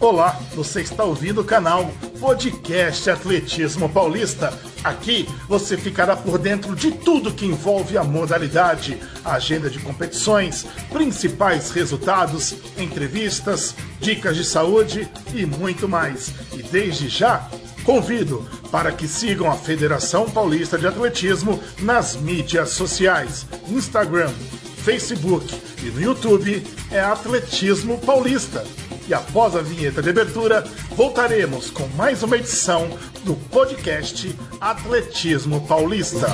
Olá, você está ouvindo o canal Podcast Atletismo Paulista. Aqui você ficará por dentro de tudo que envolve a modalidade, a agenda de competições, principais resultados, entrevistas, dicas de saúde e muito mais. E desde já, convido para que sigam a Federação Paulista de Atletismo nas mídias sociais, Instagram, Facebook e no YouTube é Atletismo Paulista. E após a vinheta de abertura, voltaremos com mais uma edição do podcast Atletismo Paulista.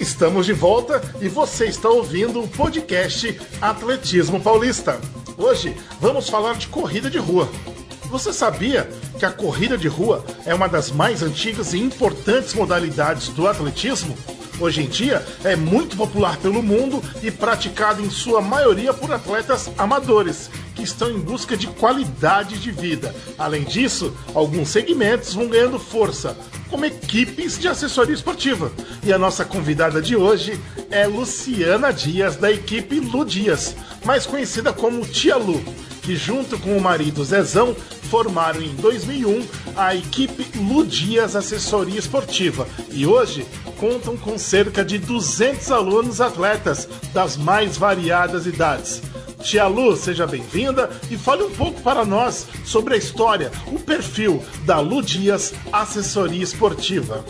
Estamos de volta e você está ouvindo o podcast Atletismo Paulista. Hoje vamos falar de corrida de rua. Você sabia que a corrida de rua é uma das mais antigas e importantes modalidades do atletismo? Hoje em dia é muito popular pelo mundo e praticado em sua maioria por atletas amadores que estão em busca de qualidade de vida. Além disso, alguns segmentos vão ganhando força, como equipes de assessoria esportiva. E a nossa convidada de hoje é Luciana Dias, da equipe Lu Dias, mais conhecida como Tia Lu, que junto com o marido Zezão formaram em 2001 a equipe Lu Dias Assessoria Esportiva e hoje contam com cerca de 200 alunos atletas das mais variadas idades. Tia Lu, seja bem-vinda e fale um pouco para nós sobre a história, o perfil da Lu Dias Assessoria Esportiva.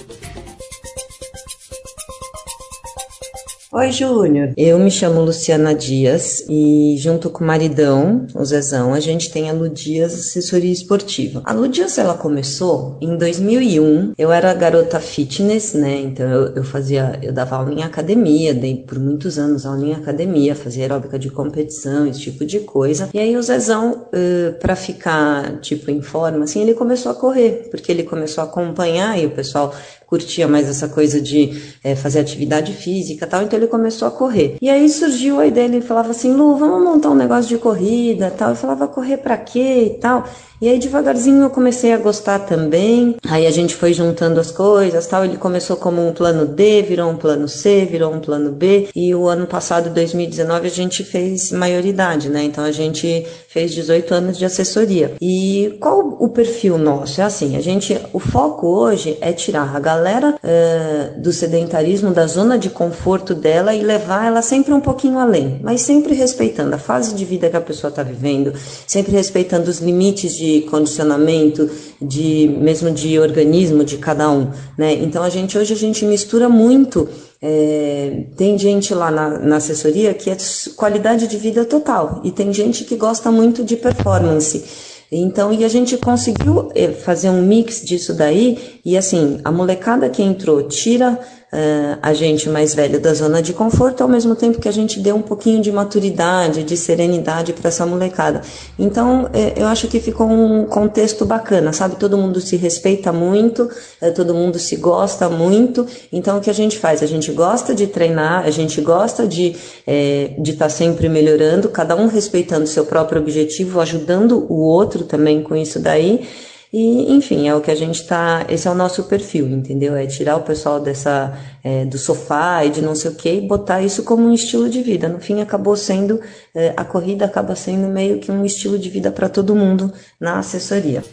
Oi, Júnior. Eu me chamo Luciana Dias e, junto com o maridão, o Zezão, a gente tem a Lu Dias Assessoria Esportiva. A Lu Dias, ela começou em 2001. Eu era garota fitness, né? Então eu, eu fazia, eu dava aula em academia, dei por muitos anos aula em academia, fazia aeróbica de competição, esse tipo de coisa. E aí o Zezão, uh, pra ficar, tipo, em forma, assim, ele começou a correr, porque ele começou a acompanhar e o pessoal curtia mais essa coisa de é, fazer atividade física tal, então ele começou a correr. E aí surgiu a ideia, ele falava assim, Lu, vamos montar um negócio de corrida tal. Eu falava, correr pra quê e tal. E aí devagarzinho eu comecei a gostar também. Aí a gente foi juntando as coisas, tal. Ele começou como um plano D, virou um plano C, virou um plano B. E o ano passado, 2019, a gente fez maioridade, né? Então a gente fez 18 anos de assessoria. E qual o perfil nosso? É assim, a gente, o foco hoje é tirar a galera uh, do sedentarismo, da zona de conforto dela e levar ela sempre um pouquinho além, mas sempre respeitando a fase de vida que a pessoa está vivendo, sempre respeitando os limites de condicionamento, de mesmo de organismo de cada um, né? Então a gente hoje a gente mistura muito. É, tem gente lá na, na assessoria que é qualidade de vida total e tem gente que gosta muito de performance. Então, e a gente conseguiu é, fazer um mix disso daí, e assim, a molecada que entrou tira uh, a gente mais velho da zona de conforto, ao mesmo tempo que a gente deu um pouquinho de maturidade, de serenidade para essa molecada. Então, é, eu acho que ficou um contexto bacana, sabe? Todo mundo se respeita muito, é, todo mundo se gosta muito. Então, o que a gente faz? A gente gosta de treinar, a gente gosta de é, de estar tá sempre melhorando, cada um respeitando seu próprio objetivo, ajudando o outro também com isso daí. E, enfim, é o que a gente tá. Esse é o nosso perfil, entendeu? É tirar o pessoal dessa é, do sofá e de não sei o que e botar isso como um estilo de vida. No fim, acabou sendo. É, a corrida acaba sendo meio que um estilo de vida para todo mundo na assessoria.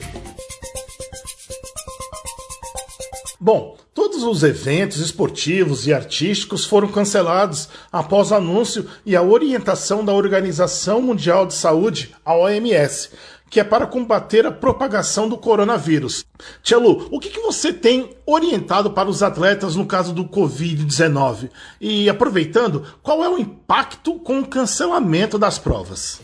Bom, todos os eventos esportivos e artísticos foram cancelados após o anúncio e a orientação da Organização Mundial de Saúde, a OMS, que é para combater a propagação do coronavírus. Tia Lu, o que, que você tem orientado para os atletas no caso do Covid-19? E aproveitando, qual é o impacto com o cancelamento das provas?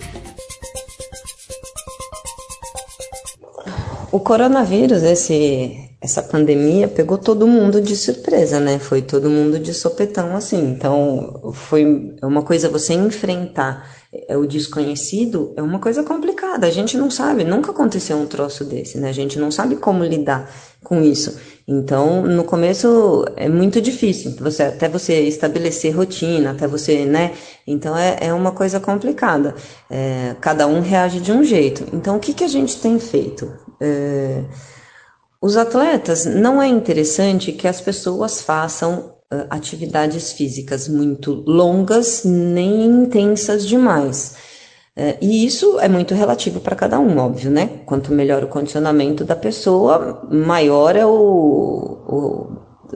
O coronavírus, esse, essa pandemia, pegou todo mundo de surpresa, né? Foi todo mundo de sopetão, assim. Então, foi uma coisa você enfrentar é o desconhecido é uma coisa complicada. A gente não sabe, nunca aconteceu um troço desse, né? A gente não sabe como lidar com isso. Então, no começo é muito difícil, você, até você estabelecer rotina, até você, né? Então é, é uma coisa complicada. É, cada um reage de um jeito. Então, o que, que a gente tem feito? É, os atletas, não é interessante que as pessoas façam atividades físicas muito longas nem intensas demais. Uh, e isso é muito relativo para cada um, óbvio, né? Quanto melhor o condicionamento da pessoa, maior é o,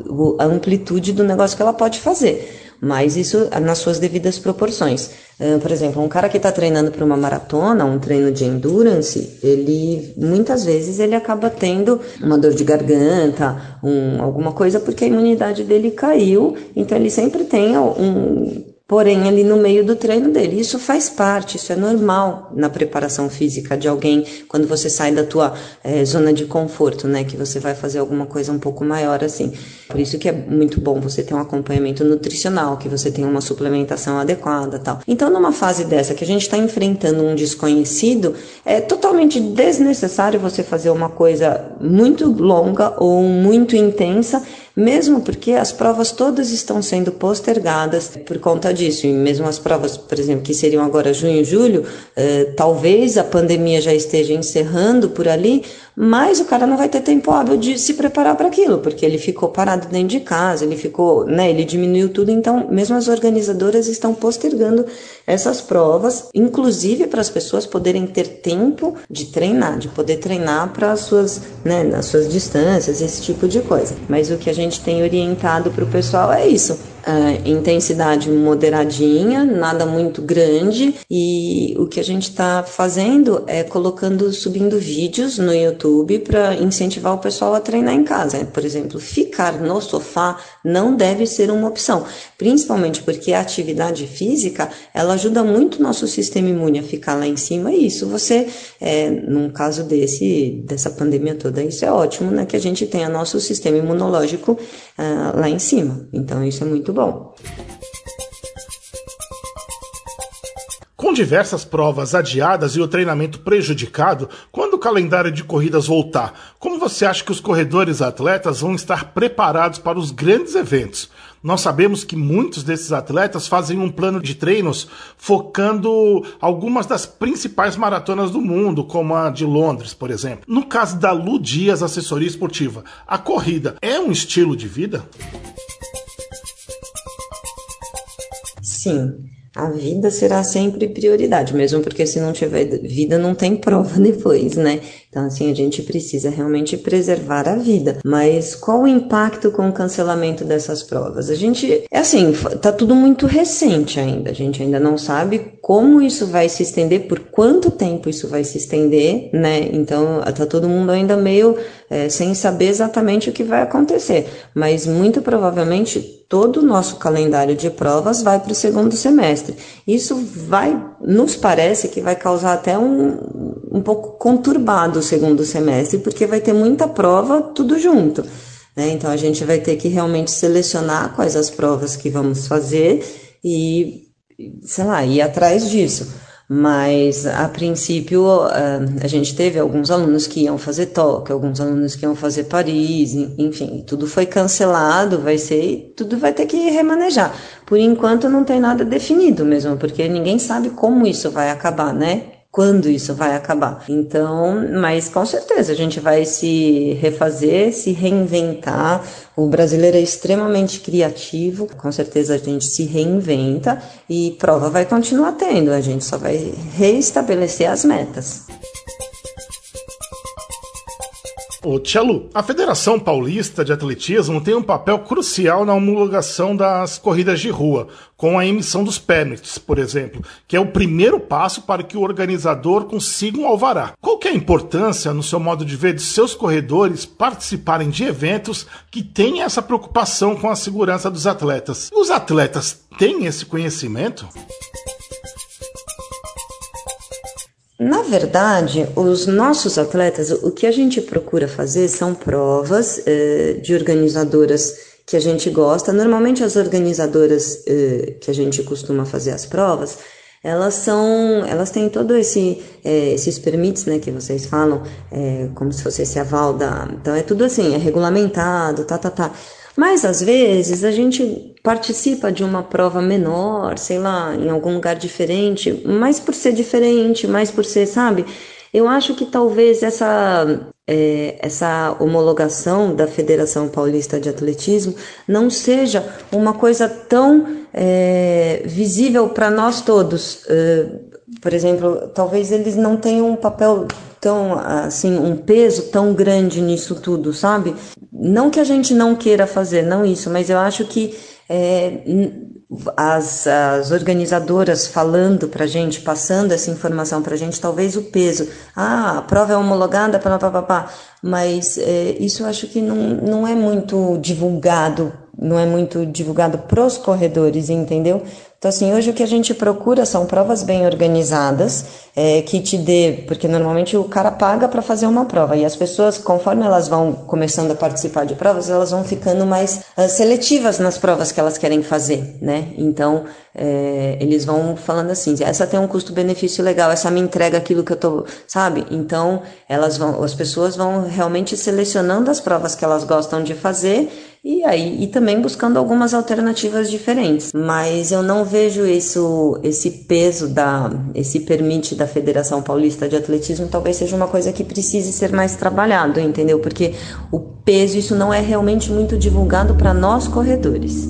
o, a amplitude do negócio que ela pode fazer mas isso nas suas devidas proporções. Uh, por exemplo, um cara que está treinando para uma maratona, um treino de endurance, ele muitas vezes ele acaba tendo uma dor de garganta, um, alguma coisa, porque a imunidade dele caiu, então ele sempre tem um, porém ali no meio do treino dele. Isso faz parte, isso é normal na preparação física de alguém quando você sai da tua é, zona de conforto, né? Que você vai fazer alguma coisa um pouco maior assim. Por isso que é muito bom você ter um acompanhamento nutricional, que você tenha uma suplementação adequada, tal. Então, numa fase dessa que a gente está enfrentando um desconhecido, é totalmente desnecessário você fazer uma coisa muito longa ou muito intensa mesmo porque as provas todas estão sendo postergadas por conta disso. E mesmo as provas, por exemplo, que seriam agora junho e julho, eh, talvez a pandemia já esteja encerrando por ali, mas o cara não vai ter tempo hábil de se preparar para aquilo, porque ele ficou parado dentro de casa, ele ficou, né, ele diminuiu tudo, então mesmo as organizadoras estão postergando essas provas, inclusive para as pessoas poderem ter tempo de treinar, de poder treinar para as suas, né, nas suas distâncias, esse tipo de coisa. Mas o que a gente tem orientado para o pessoal é isso uh, intensidade moderadinha, nada muito grande, e o que a gente está fazendo é colocando, subindo vídeos no YouTube para incentivar o pessoal a treinar em casa. Por exemplo, ficar no sofá não deve ser uma opção, principalmente porque a atividade física ela ajuda muito o nosso sistema imune a ficar lá em cima, e isso você, é, num caso desse, dessa pandemia toda, isso é ótimo, né? Que a gente tenha nosso sistema imunológico uh, lá em cima. Então, isso é muito bom. Com diversas provas adiadas e o treinamento prejudicado, quando o calendário de corridas voltar, como você acha que os corredores atletas vão estar preparados para os grandes eventos? Nós sabemos que muitos desses atletas fazem um plano de treinos focando algumas das principais maratonas do mundo, como a de Londres, por exemplo. No caso da Lu Dias Assessoria Esportiva, a corrida é um estilo de vida? Sim, a vida será sempre prioridade, mesmo porque se não tiver vida não tem prova depois, né? Então, assim, a gente precisa realmente preservar a vida. Mas qual o impacto com o cancelamento dessas provas? A gente, é assim, tá tudo muito recente ainda. A gente ainda não sabe como isso vai se estender, por quanto tempo isso vai se estender, né? Então, tá todo mundo ainda meio é, sem saber exatamente o que vai acontecer. Mas muito provavelmente todo o nosso calendário de provas vai para o segundo semestre. Isso vai, nos parece que vai causar até um, um pouco conturbado o segundo semestre, porque vai ter muita prova tudo junto. Né? Então a gente vai ter que realmente selecionar quais as provas que vamos fazer e, sei lá, ir atrás disso. Mas a princípio a gente teve alguns alunos que iam fazer Tóquio, alguns alunos que iam fazer Paris, enfim, tudo foi cancelado, vai ser, tudo vai ter que remanejar. Por enquanto não tem nada definido mesmo, porque ninguém sabe como isso vai acabar, né? Quando isso vai acabar. Então, mas com certeza a gente vai se refazer, se reinventar. O brasileiro é extremamente criativo, com certeza a gente se reinventa e prova vai continuar tendo, a gente só vai reestabelecer as metas. Ô, Tchelu, a Federação Paulista de Atletismo tem um papel crucial na homologação das corridas de rua, com a emissão dos permits, por exemplo, que é o primeiro passo para que o organizador consiga um alvará. Qual é a importância, no seu modo de ver, de seus corredores participarem de eventos que têm essa preocupação com a segurança dos atletas? Os atletas têm esse conhecimento? Na verdade, os nossos atletas, o que a gente procura fazer são provas eh, de organizadoras que a gente gosta. Normalmente, as organizadoras eh, que a gente costuma fazer as provas, elas são, elas têm todo esse, eh, esses permits, né, que vocês falam, eh, como se fosse esse aval da, então é tudo assim, é regulamentado, tá, tá, tá. Mas às vezes a gente participa de uma prova menor, sei lá, em algum lugar diferente, mais por ser diferente, mais por ser, sabe? Eu acho que talvez essa é, essa homologação da Federação Paulista de Atletismo não seja uma coisa tão é, visível para nós todos. É, por exemplo, talvez eles não tenham um papel tão assim um peso tão grande nisso tudo, sabe? Não que a gente não queira fazer, não isso, mas eu acho que é, as, as organizadoras falando para gente, passando essa informação para gente, talvez o peso, ah, a prova é homologada, pá, pá, pá, pá. mas é, isso eu acho que não, não é muito divulgado, não é muito divulgado pros corredores, entendeu? Então, assim, hoje o que a gente procura são provas bem organizadas, é, que te dê, porque normalmente o cara paga para fazer uma prova e as pessoas, conforme elas vão começando a participar de provas, elas vão ficando mais uh, seletivas nas provas que elas querem fazer, né? Então, é, eles vão falando assim, essa tem um custo-benefício legal, essa me entrega aquilo que eu tô, sabe? Então, elas vão, as pessoas vão realmente selecionando as provas que elas gostam de fazer e aí e também buscando algumas alternativas diferentes. Mas eu não vejo isso, esse peso da, esse permite da Federação Paulista de Atletismo, talvez seja uma coisa que precise ser mais trabalhado, entendeu? Porque o peso isso não é realmente muito divulgado para nós corredores.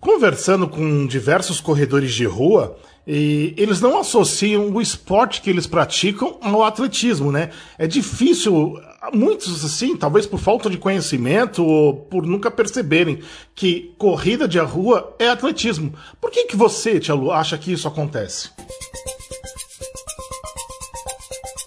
Conversando com diversos corredores de rua, e eles não associam o esporte que eles praticam ao atletismo, né? É difícil, muitos assim, talvez por falta de conhecimento ou por nunca perceberem que corrida de rua é atletismo. Por que, que você, Tia Lu, acha que isso acontece?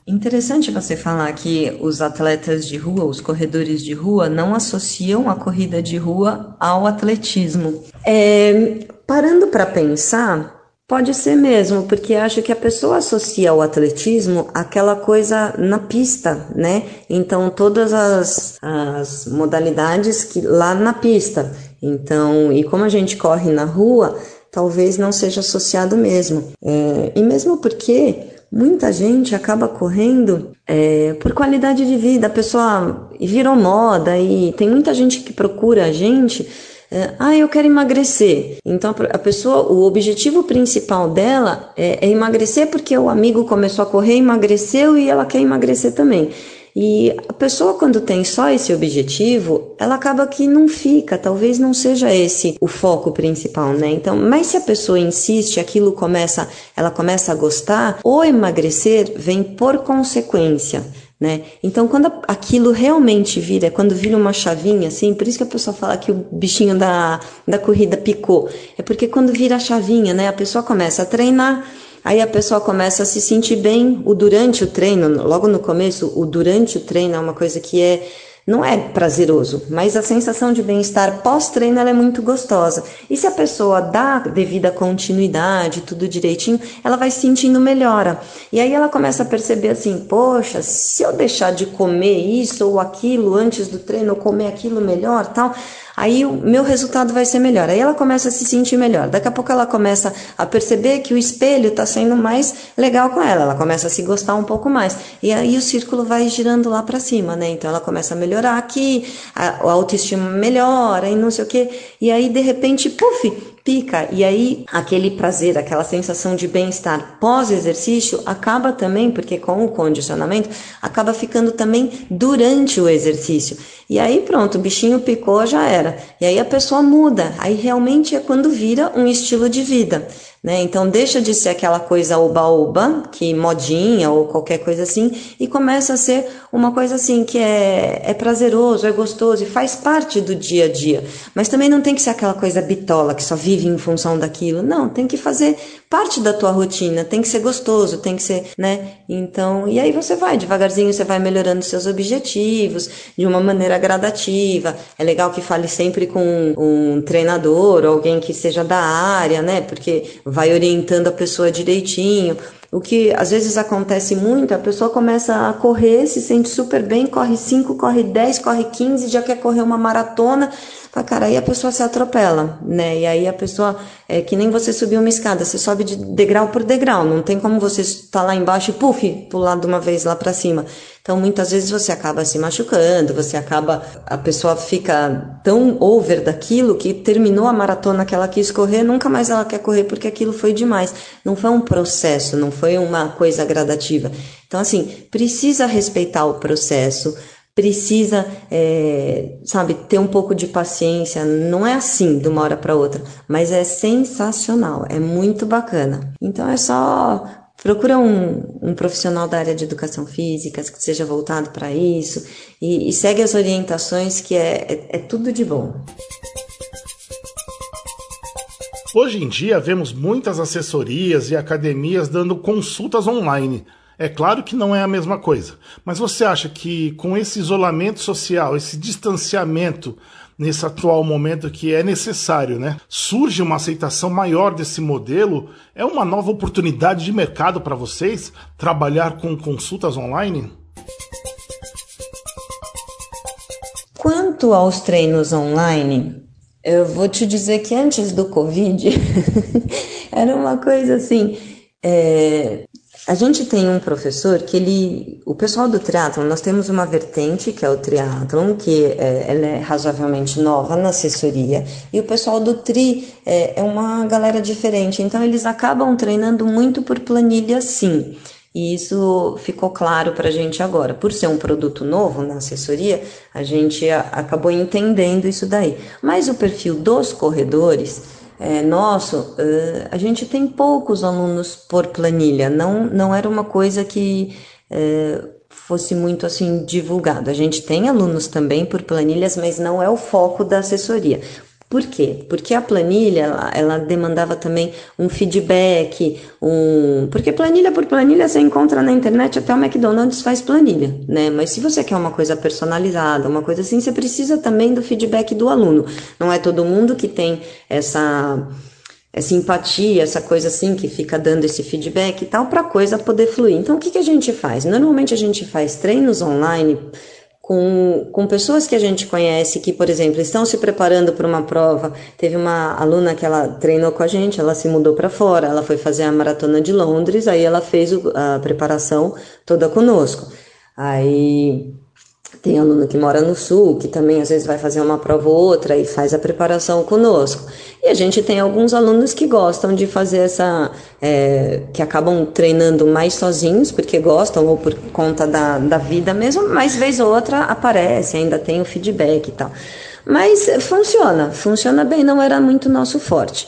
Interessante você falar que os atletas de rua, os corredores de rua, não associam a corrida de rua ao atletismo. É, parando para pensar, Pode ser mesmo, porque acho que a pessoa associa o atletismo àquela coisa na pista, né? Então, todas as, as modalidades que lá na pista. Então, e como a gente corre na rua, talvez não seja associado mesmo. É, e mesmo porque muita gente acaba correndo é, por qualidade de vida, a pessoa virou moda e tem muita gente que procura a gente é, ah, eu quero emagrecer. Então a pessoa, o objetivo principal dela é, é emagrecer porque o amigo começou a correr, emagreceu e ela quer emagrecer também. E a pessoa, quando tem só esse objetivo, ela acaba que não fica, talvez não seja esse o foco principal, né? Então, mas se a pessoa insiste, aquilo começa, ela começa a gostar, o emagrecer vem por consequência. Né? Então, quando aquilo realmente vira, quando vira uma chavinha, assim, por isso que a pessoa fala que o bichinho da, da corrida picou, é porque quando vira a chavinha, né, a pessoa começa a treinar, aí a pessoa começa a se sentir bem, o durante o treino, logo no começo, o durante o treino é uma coisa que é não é prazeroso, mas a sensação de bem-estar pós-treino é muito gostosa. E se a pessoa dá devida continuidade, tudo direitinho, ela vai se sentindo melhora. E aí ela começa a perceber assim: poxa, se eu deixar de comer isso ou aquilo antes do treino, ou comer aquilo melhor, tal, aí o meu resultado vai ser melhor. Aí ela começa a se sentir melhor. Daqui a pouco ela começa a perceber que o espelho está sendo mais legal com ela. Ela começa a se gostar um pouco mais. E aí o círculo vai girando lá para cima, né? Então ela começa a melhorar aqui, a, a autoestima melhora e não sei o quê. E aí de repente, puf, pica. E aí, aquele prazer, aquela sensação de bem-estar pós-exercício acaba também, porque com o condicionamento, acaba ficando também durante o exercício. E aí, pronto, o bichinho picou, já era. E aí a pessoa muda. Aí realmente é quando vira um estilo de vida. Né? Então deixa de ser aquela coisa oba-oba, que modinha ou qualquer coisa assim, e começa a ser uma coisa assim que é, é prazeroso, é gostoso e faz parte do dia a dia. Mas também não tem que ser aquela coisa bitola que só vive em função daquilo. Não, tem que fazer parte da tua rotina, tem que ser gostoso, tem que ser, né? Então, e aí você vai, devagarzinho você vai melhorando seus objetivos de uma maneira gradativa. É legal que fale sempre com um treinador, alguém que seja da área, né? Porque vai orientando a pessoa direitinho. O que às vezes acontece muito, a pessoa começa a correr, se sente super bem, corre 5, corre 10, corre 15, já quer correr uma maratona, Fala, cara, aí a pessoa se atropela, né? E aí a pessoa, é que nem você subir uma escada, você sobe de degrau por degrau, não tem como você estar tá lá embaixo e puf, pular de uma vez lá para cima. Então, muitas vezes você acaba se machucando, você acaba, a pessoa fica tão over daquilo que terminou a maratona que ela quis correr, nunca mais ela quer correr porque aquilo foi demais. Não foi um processo, não foi uma coisa gradativa. Então, assim, precisa respeitar o processo, precisa, é, sabe, ter um pouco de paciência. Não é assim de uma hora para outra, mas é sensacional, é muito bacana. Então é só procura um, um profissional da área de educação física que seja voltado para isso e, e, segue as orientações que é, é, é tudo de bom. Hoje em dia vemos muitas assessorias e academias dando consultas online é claro que não é a mesma coisa, mas você acha que com esse isolamento social, esse distanciamento nesse atual momento que é necessário, né? Surge uma aceitação maior desse modelo? É uma nova oportunidade de mercado para vocês trabalhar com consultas online? Quanto aos treinos online, eu vou te dizer que antes do Covid era uma coisa assim. É, a gente tem um professor que ele, o pessoal do triatlon, nós temos uma vertente que é o triatlon, que é, ela é razoavelmente nova na assessoria, e o pessoal do tri é, é uma galera diferente, então eles acabam treinando muito por planilha sim. E isso ficou claro para a gente agora. Por ser um produto novo na assessoria, a gente acabou entendendo isso daí. Mas o perfil dos corredores, é, nosso, uh, a gente tem poucos alunos por planilha, não, não era uma coisa que uh, fosse muito assim divulgado. A gente tem alunos também por planilhas, mas não é o foco da assessoria. Por quê? Porque a planilha, ela, ela, demandava também um feedback, um... Porque planilha por planilha você encontra na internet, até o McDonald's faz planilha, né? Mas se você quer uma coisa personalizada, uma coisa assim, você precisa também do feedback do aluno. Não é todo mundo que tem essa essa empatia, essa coisa assim que fica dando esse feedback e tal, para a coisa poder fluir. Então, o que, que a gente faz? Normalmente a gente faz treinos online com, com pessoas que a gente conhece que, por exemplo, estão se preparando para uma prova. Teve uma aluna que ela treinou com a gente, ela se mudou para fora, ela foi fazer a maratona de Londres, aí ela fez a preparação toda conosco. Aí tem aluno que mora no sul, que também às vezes vai fazer uma prova ou outra e faz a preparação conosco. E a gente tem alguns alunos que gostam de fazer essa. É, que acabam treinando mais sozinhos, porque gostam ou por conta da, da vida mesmo, mas vez ou outra aparece, ainda tem o feedback e tal. Mas funciona, funciona bem, não era muito nosso forte.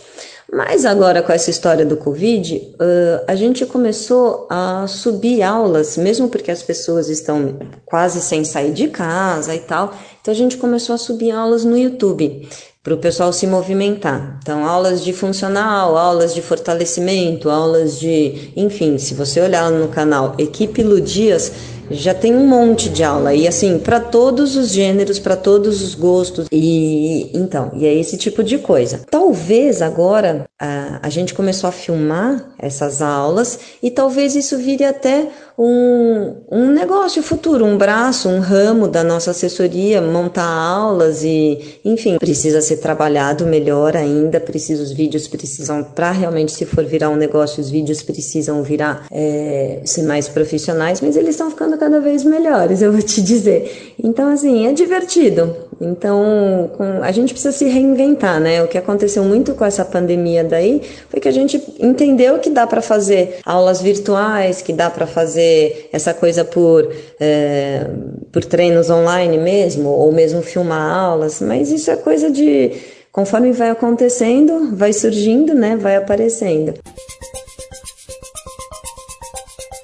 Mas agora com essa história do Covid, uh, a gente começou a subir aulas, mesmo porque as pessoas estão quase sem sair de casa e tal. Então a gente começou a subir aulas no YouTube para o pessoal se movimentar. Então, aulas de funcional, aulas de fortalecimento, aulas de. Enfim, se você olhar no canal Equipe Ludias, já tem um monte de aula e assim para todos os gêneros, para todos os gostos e então e é esse tipo de coisa. Talvez agora a, a gente começou a filmar essas aulas e talvez isso vire até um, um negócio futuro, um braço, um ramo da nossa assessoria, montar aulas e, enfim, precisa ser trabalhado melhor ainda. Precisa, os vídeos precisam, para realmente se for virar um negócio, os vídeos precisam virar, é, ser mais profissionais, mas eles estão ficando cada vez melhores, eu vou te dizer. Então, assim, é divertido. Então, com, a gente precisa se reinventar, né? O que aconteceu muito com essa pandemia daí foi que a gente entendeu que dá para fazer aulas virtuais, que dá para fazer essa coisa por, é, por treinos online mesmo, ou mesmo filmar aulas, mas isso é coisa de. Conforme vai acontecendo, vai surgindo, né? Vai aparecendo.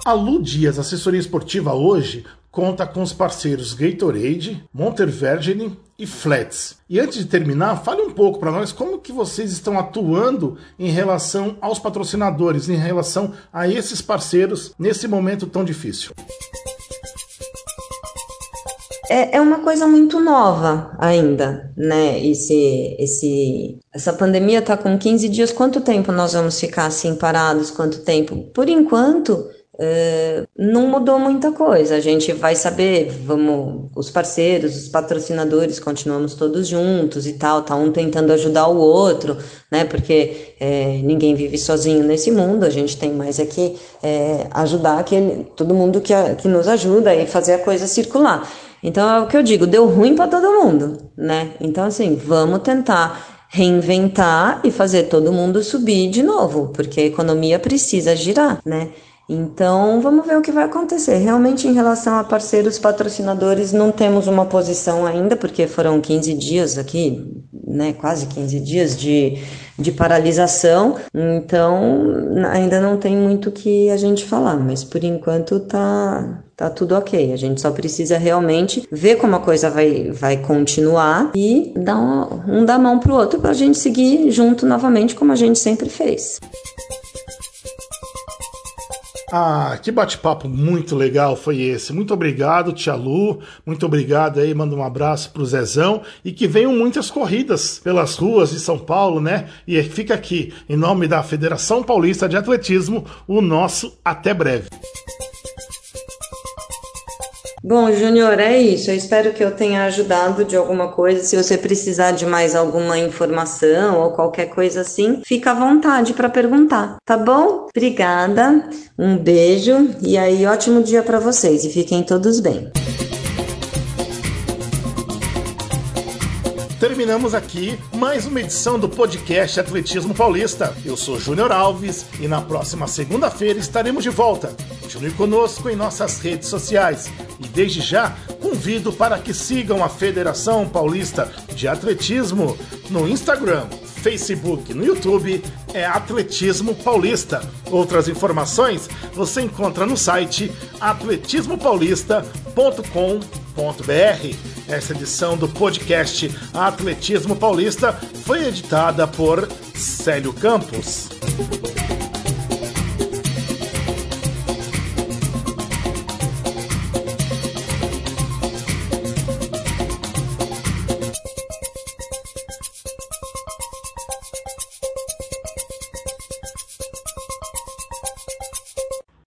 A Lu Dias, assessoria esportiva hoje, conta com os parceiros Gatorade, Montervergine e Flats. E antes de terminar, fale um pouco para nós como que vocês estão atuando em relação aos patrocinadores, em relação a esses parceiros nesse momento tão difícil. É, é uma coisa muito nova ainda, né? Esse, esse, essa pandemia está com 15 dias. Quanto tempo nós vamos ficar assim parados? Quanto tempo? Por enquanto, Uh, não mudou muita coisa. A gente vai saber, vamos, os parceiros, os patrocinadores, continuamos todos juntos e tal, tá um tentando ajudar o outro, né? Porque é, ninguém vive sozinho nesse mundo. A gente tem mais aqui é, ajudar aquele, todo mundo que, que nos ajuda e fazer a coisa circular. Então é o que eu digo, deu ruim para todo mundo, né? Então assim, vamos tentar reinventar e fazer todo mundo subir de novo, porque a economia precisa girar, né? Então, vamos ver o que vai acontecer. Realmente, em relação a parceiros patrocinadores, não temos uma posição ainda, porque foram 15 dias aqui, né, quase 15 dias de, de paralisação, então ainda não tem muito que a gente falar, mas por enquanto tá, tá tudo ok. A gente só precisa realmente ver como a coisa vai, vai continuar e dar um, um dar mão pro outro para a gente seguir junto novamente, como a gente sempre fez. Ah, que bate-papo muito legal foi esse. Muito obrigado, Tia Lu. Muito obrigado aí, manda um abraço pro Zezão e que venham muitas corridas pelas ruas de São Paulo, né? E fica aqui, em nome da Federação Paulista de Atletismo, o nosso até breve. Bom, Júnior, é isso. Eu espero que eu tenha ajudado de alguma coisa. Se você precisar de mais alguma informação ou qualquer coisa assim, fica à vontade para perguntar, tá bom? Obrigada, um beijo e aí ótimo dia para vocês e fiquem todos bem. Terminamos aqui mais uma edição do podcast Atletismo Paulista. Eu sou Júnior Alves e na próxima segunda-feira estaremos de volta. Continue conosco em nossas redes sociais e desde já convido para que sigam a Federação Paulista de Atletismo no Instagram, Facebook, no YouTube é Atletismo Paulista. Outras informações você encontra no site atletismopaulista.com.br. Essa edição do podcast Atletismo Paulista foi editada por Célio Campos.